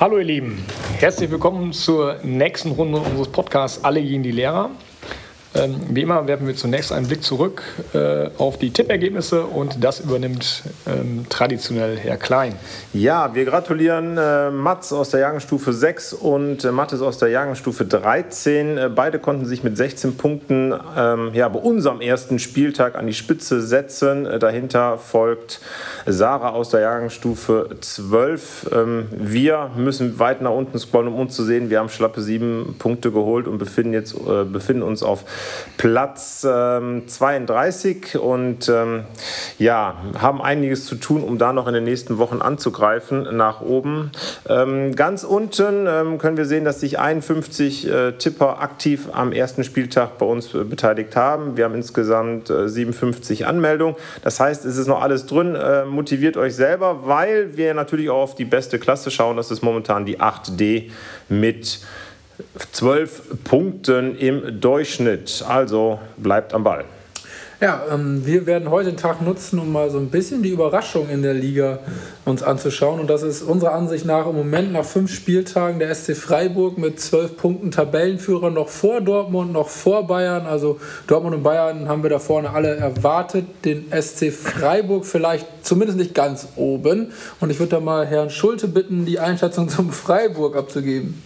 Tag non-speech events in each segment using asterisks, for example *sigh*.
Hallo ihr Lieben, herzlich willkommen zur nächsten Runde unseres Podcasts Alle gegen die Lehrer. Ähm, wie immer werfen wir zunächst einen Blick zurück äh, auf die Tippergebnisse und das übernimmt ähm, traditionell Herr Klein. Ja, wir gratulieren äh, Mats aus der Jahrgangsstufe 6 und äh, Mattes aus der Jahrgangsstufe 13. Äh, beide konnten sich mit 16 Punkten ähm, ja, bei unserem ersten Spieltag an die Spitze setzen. Äh, dahinter folgt Sarah aus der Jahrgangsstufe 12. Ähm, wir müssen weit nach unten scrollen, um uns zu sehen. Wir haben schlappe sieben Punkte geholt und befinden, jetzt, äh, befinden uns auf Platz ähm, 32 und ähm, ja, haben einiges zu tun, um da noch in den nächsten Wochen anzugreifen nach oben. Ähm, ganz unten ähm, können wir sehen, dass sich 51 äh, Tipper aktiv am ersten Spieltag bei uns äh, beteiligt haben. Wir haben insgesamt äh, 57 Anmeldungen. Das heißt, es ist noch alles drin. Äh, motiviert euch selber, weil wir natürlich auch auf die beste Klasse schauen. Das ist momentan die 8D mit 12 Punkten im Durchschnitt. Also bleibt am Ball. Ja, ähm, wir werden heute den Tag nutzen, um mal so ein bisschen die Überraschung in der Liga uns anzuschauen. Und das ist unserer Ansicht nach im Moment nach fünf Spieltagen der SC Freiburg mit zwölf Punkten Tabellenführer noch vor Dortmund, noch vor Bayern. Also Dortmund und Bayern haben wir da vorne alle erwartet. Den SC Freiburg vielleicht zumindest nicht ganz oben. Und ich würde da mal Herrn Schulte bitten, die Einschätzung zum Freiburg abzugeben.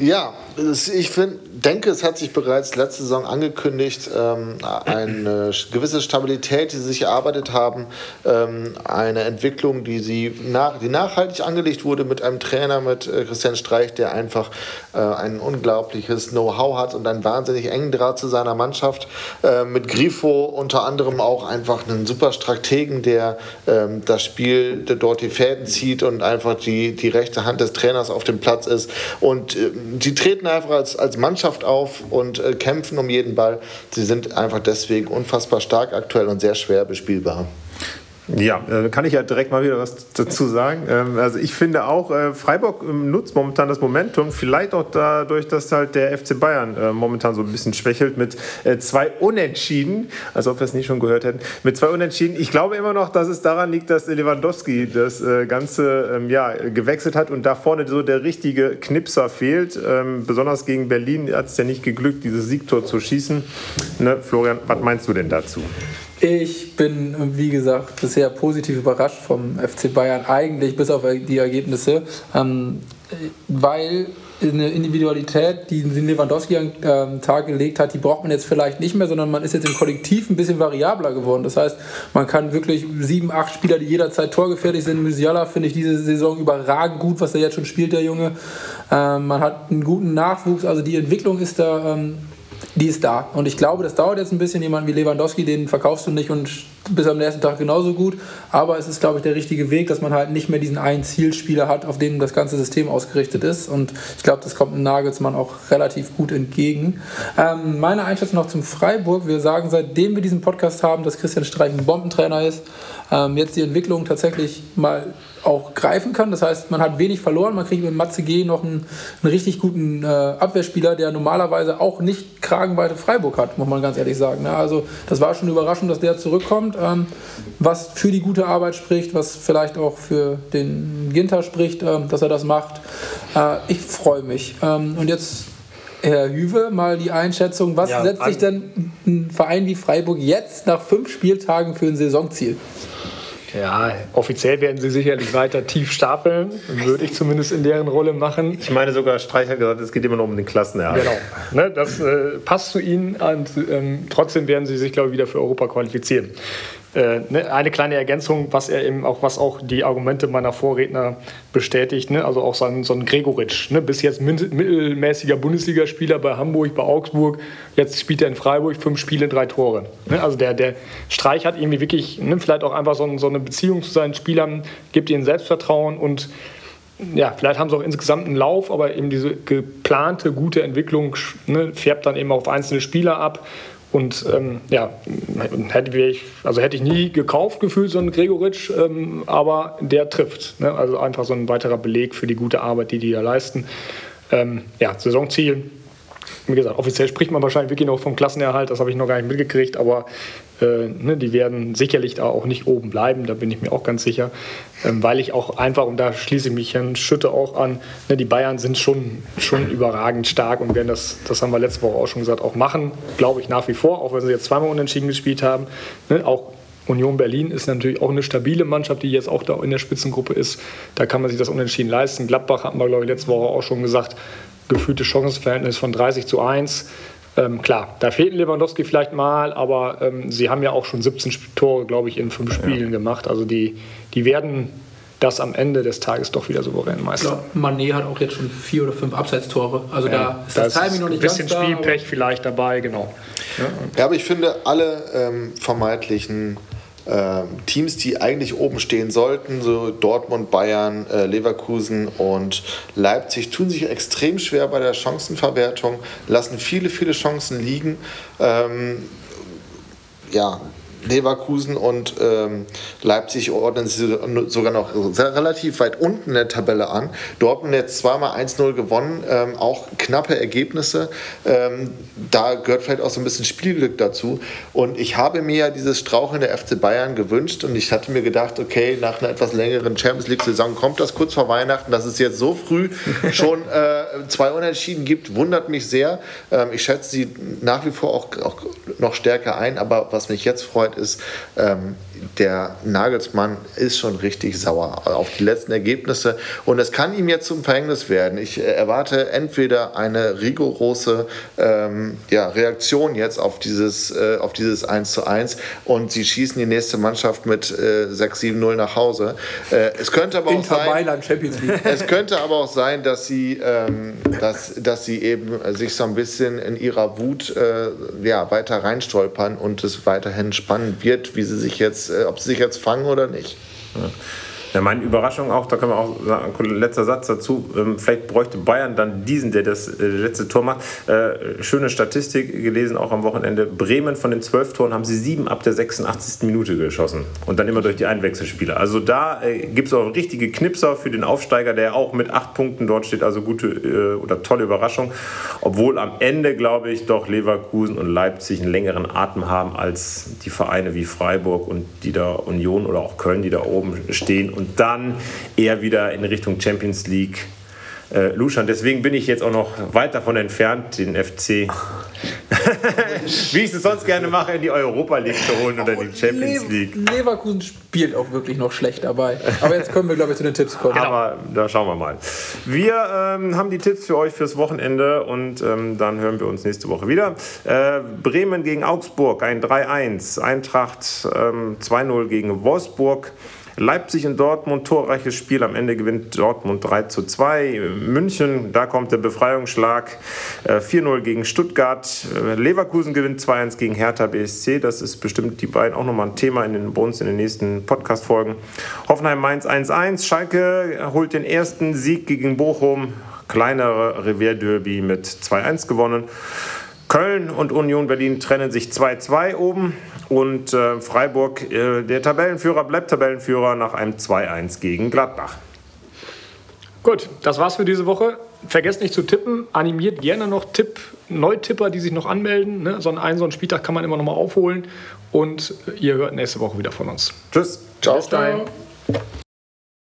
Ja, ich find, denke, es hat sich bereits letzte Saison angekündigt, ähm, eine gewisse Stabilität, die sie sich erarbeitet haben, ähm, eine Entwicklung, die, sie nach, die nachhaltig angelegt wurde mit einem Trainer, mit äh, Christian Streich, der einfach äh, ein unglaubliches Know-how hat und einen wahnsinnig engen Draht zu seiner Mannschaft, äh, mit Grifo unter anderem auch einfach einen super Strategen, der ähm, das Spiel der dort die Fäden zieht und einfach die, die rechte Hand des Trainers auf dem Platz ist. Und äh, sie treten einfach als, als Mannschaft auf und äh, kämpfen um jeden Ball. Sie sind einfach deswegen unfassbar stark aktuell und sehr schwer bespielbar. Ja, äh, kann ich ja direkt mal wieder was dazu sagen. Ähm, also ich finde auch, äh, Freiburg ähm, nutzt momentan das Momentum, vielleicht auch dadurch, dass halt der FC Bayern äh, momentan so ein bisschen schwächelt mit zwei Unentschieden, als ob wir es nicht schon gehört hätten, mit zwei Unentschieden. Ich glaube immer noch, dass es daran liegt, dass Lewandowski das Ganze ähm, ja, gewechselt hat und da vorne so der richtige Knipser fehlt. Besonders gegen Berlin hat es ja nicht geglückt, dieses Siegtor zu schießen. Ne, Florian, was meinst du denn dazu? Ich bin, wie gesagt, bisher positiv überrascht vom FC Bayern, eigentlich bis auf die Ergebnisse, ähm, weil eine Individualität, die Lewandowski an ähm, Tag gelegt hat, die braucht man jetzt vielleicht nicht mehr, sondern man ist jetzt im Kollektiv ein bisschen variabler geworden. Das heißt, man kann wirklich sieben, acht Spieler, die jederzeit torgefährlich sind. Musiala finde ich diese Saison überragend gut, was er jetzt schon spielt, der Junge. Ähm, man hat einen guten Nachwuchs, also die Entwicklung ist da die ist da. Und ich glaube, das dauert jetzt ein bisschen. Jemand wie Lewandowski, den verkaufst du nicht und bis am nächsten Tag genauso gut. Aber es ist, glaube ich, der richtige Weg, dass man halt nicht mehr diesen einen Zielspieler hat, auf dem das ganze System ausgerichtet ist. Und ich glaube, das kommt Nagelsmann auch relativ gut entgegen. Ähm, meine Einschätzung noch zum Freiburg. Wir sagen, seitdem wir diesen Podcast haben, dass Christian Streich ein Bombentrainer ist, ähm, jetzt die Entwicklung tatsächlich mal auch greifen kann. Das heißt, man hat wenig verloren. Man kriegt mit Matze G noch einen, einen richtig guten äh, Abwehrspieler, der normalerweise auch nicht kragenweite Freiburg hat, muss man ganz ehrlich sagen. Ja, also das war schon eine Überraschung, dass der zurückkommt, ähm, was für die gute Arbeit spricht, was vielleicht auch für den Ginter spricht, ähm, dass er das macht. Äh, ich freue mich. Ähm, und jetzt Herr Hüwe, mal die Einschätzung. Was ja, setzt sich denn ein Verein wie Freiburg jetzt nach fünf Spieltagen für ein Saisonziel? Ja, offiziell werden sie sicherlich weiter tief stapeln, würde ich zumindest in deren Rolle machen. Ich meine sogar, Streich hat gesagt, es geht immer noch um den Klassenerhalt. Genau, ne, das äh, passt zu ihnen und ähm, trotzdem werden sie sich, glaube ich, wieder für Europa qualifizieren. Äh, ne, eine kleine Ergänzung, was er eben auch, was auch die Argumente meiner Vorredner bestätigt, ne? also auch so ein, so ein Gregoritsch, ne? bis jetzt mittelmäßiger Bundesligaspieler bei Hamburg, bei Augsburg, jetzt spielt er in Freiburg fünf Spiele, drei Tore. Ne? Also der, der Streich hat irgendwie wirklich, ne, vielleicht auch einfach so, so eine Beziehung zu seinen Spielern, gibt ihnen Selbstvertrauen und ja, vielleicht haben sie auch insgesamt einen Lauf, aber eben diese geplante, gute Entwicklung ne, färbt dann eben auf einzelne Spieler ab. Und ähm, ja, hätte ich, also hätte ich nie gekauft gefühlt, so einen Gregoritsch, ähm, aber der trifft. Ne? Also einfach so ein weiterer Beleg für die gute Arbeit, die die da leisten. Ähm, ja, Saisonziel wie gesagt, offiziell spricht man wahrscheinlich wirklich noch vom Klassenerhalt, das habe ich noch gar nicht mitgekriegt, aber äh, ne, die werden sicherlich da auch nicht oben bleiben, da bin ich mir auch ganz sicher, ähm, weil ich auch einfach, und da schließe ich mich Herrn Schütte auch an, ne, die Bayern sind schon, schon überragend stark und werden das, das haben wir letzte Woche auch schon gesagt, auch machen, glaube ich nach wie vor, auch wenn sie jetzt zweimal unentschieden gespielt haben. Ne, auch Union Berlin ist natürlich auch eine stabile Mannschaft, die jetzt auch da in der Spitzengruppe ist. Da kann man sich das unentschieden leisten. Gladbach hatten wir, glaube ich, letzte Woche auch schon gesagt, gefühlte Chancenverhältnis von 30 zu 1. Ähm, klar, da fehlt Lewandowski vielleicht mal, aber ähm, sie haben ja auch schon 17 Tore, glaube ich, in fünf Spielen ja. gemacht. Also die, die werden das am Ende des Tages doch wieder souverän meistern. Ja, Mané hat auch jetzt schon vier oder fünf Abseitstore. Also ja, da ist das, das Timing noch nicht ganz Ein bisschen Spielpech vielleicht dabei, genau. Ja, ja aber ich finde, alle ähm, vermeintlichen Teams, die eigentlich oben stehen sollten, so Dortmund, Bayern, äh, Leverkusen und Leipzig, tun sich extrem schwer bei der Chancenverwertung, lassen viele, viele Chancen liegen. Ähm, ja, Leverkusen und ähm, Leipzig ordnen sie sogar noch relativ weit unten in der Tabelle an. Dortmund jetzt zweimal 1-0 gewonnen, ähm, auch knappe Ergebnisse. Ähm, da gehört vielleicht auch so ein bisschen Spielglück dazu. Und ich habe mir ja dieses Straucheln der FC Bayern gewünscht und ich hatte mir gedacht, okay, nach einer etwas längeren Champions League-Saison kommt das kurz vor Weihnachten, dass es jetzt so früh *laughs* schon äh, zwei Unentschieden gibt, wundert mich sehr. Ähm, ich schätze sie nach wie vor auch, auch noch stärker ein, aber was mich jetzt freut, Arbeit ist, ähm, der Nagelsmann ist schon richtig sauer auf die letzten Ergebnisse und es kann ihm jetzt zum Verhängnis werden. Ich äh, erwarte entweder eine rigorose ähm, ja, Reaktion jetzt auf dieses, äh, auf dieses 1 zu 1 und sie schießen die nächste Mannschaft mit äh, 6-7-0 nach Hause. Äh, es könnte aber auch sein, Mailand, Champions League. *laughs* es könnte aber auch sein, dass sie, ähm, dass, dass sie eben sich so ein bisschen in ihrer Wut äh, ja, weiter reinstolpern und es weiterhin spannend wird, wie sie sich jetzt äh, ob sie sich jetzt fangen oder nicht. Ja. Ja, meine Überraschung auch, da können wir auch sagen, letzter Satz dazu, ähm, vielleicht bräuchte Bayern dann diesen, der das äh, letzte Tor macht. Äh, schöne Statistik gelesen, auch am Wochenende. Bremen von den zwölf Toren haben sie sieben ab der 86. Minute geschossen und dann immer durch die Einwechselspieler. Also da äh, gibt es auch richtige Knipser für den Aufsteiger, der auch mit acht Punkten dort steht, also gute oder tolle Überraschung. Obwohl am Ende, glaube ich, doch Leverkusen und Leipzig einen längeren Atem haben als die Vereine wie Freiburg und die da Union oder auch Köln, die da oben stehen und dann eher wieder in Richtung Champions League äh, luschern. Deswegen bin ich jetzt auch noch weit davon entfernt, den FC, *laughs* wie ich es sonst gerne mache, in die Europa League zu holen oder in die Champions League. Leverkusen spielt auch wirklich noch schlecht dabei. Aber jetzt können wir, glaube ich, zu den Tipps kommen. Genau. Aber da schauen wir mal. Wir ähm, haben die Tipps für euch fürs Wochenende und ähm, dann hören wir uns nächste Woche wieder. Äh, Bremen gegen Augsburg, ein 3-1. Eintracht ähm, 2-0 gegen Wolfsburg. Leipzig und Dortmund, torreiches Spiel. Am Ende gewinnt Dortmund 3 zu 2. München, da kommt der Befreiungsschlag. 4-0 äh, gegen Stuttgart. Äh, Leverkusen gewinnt 2-1 gegen Hertha BSC. Das ist bestimmt die beiden auch nochmal ein Thema in den, bei uns in den nächsten Podcast-Folgen. Hoffenheim Mainz 1-1. Schalke holt den ersten Sieg gegen Bochum. Kleinere Revierderby mit 2-1 gewonnen. Köln und Union Berlin trennen sich 2-2 oben und äh, Freiburg, äh, der Tabellenführer, bleibt Tabellenführer nach einem 2-1 gegen Gladbach. Gut, das war's für diese Woche. Vergesst nicht zu tippen. Animiert gerne noch Tipp, Neutipper, die sich noch anmelden. Ne? So einen, so einen Spieltag kann man immer noch mal aufholen. Und ihr hört nächste Woche wieder von uns. Tschüss. Ciao. Bis dahin.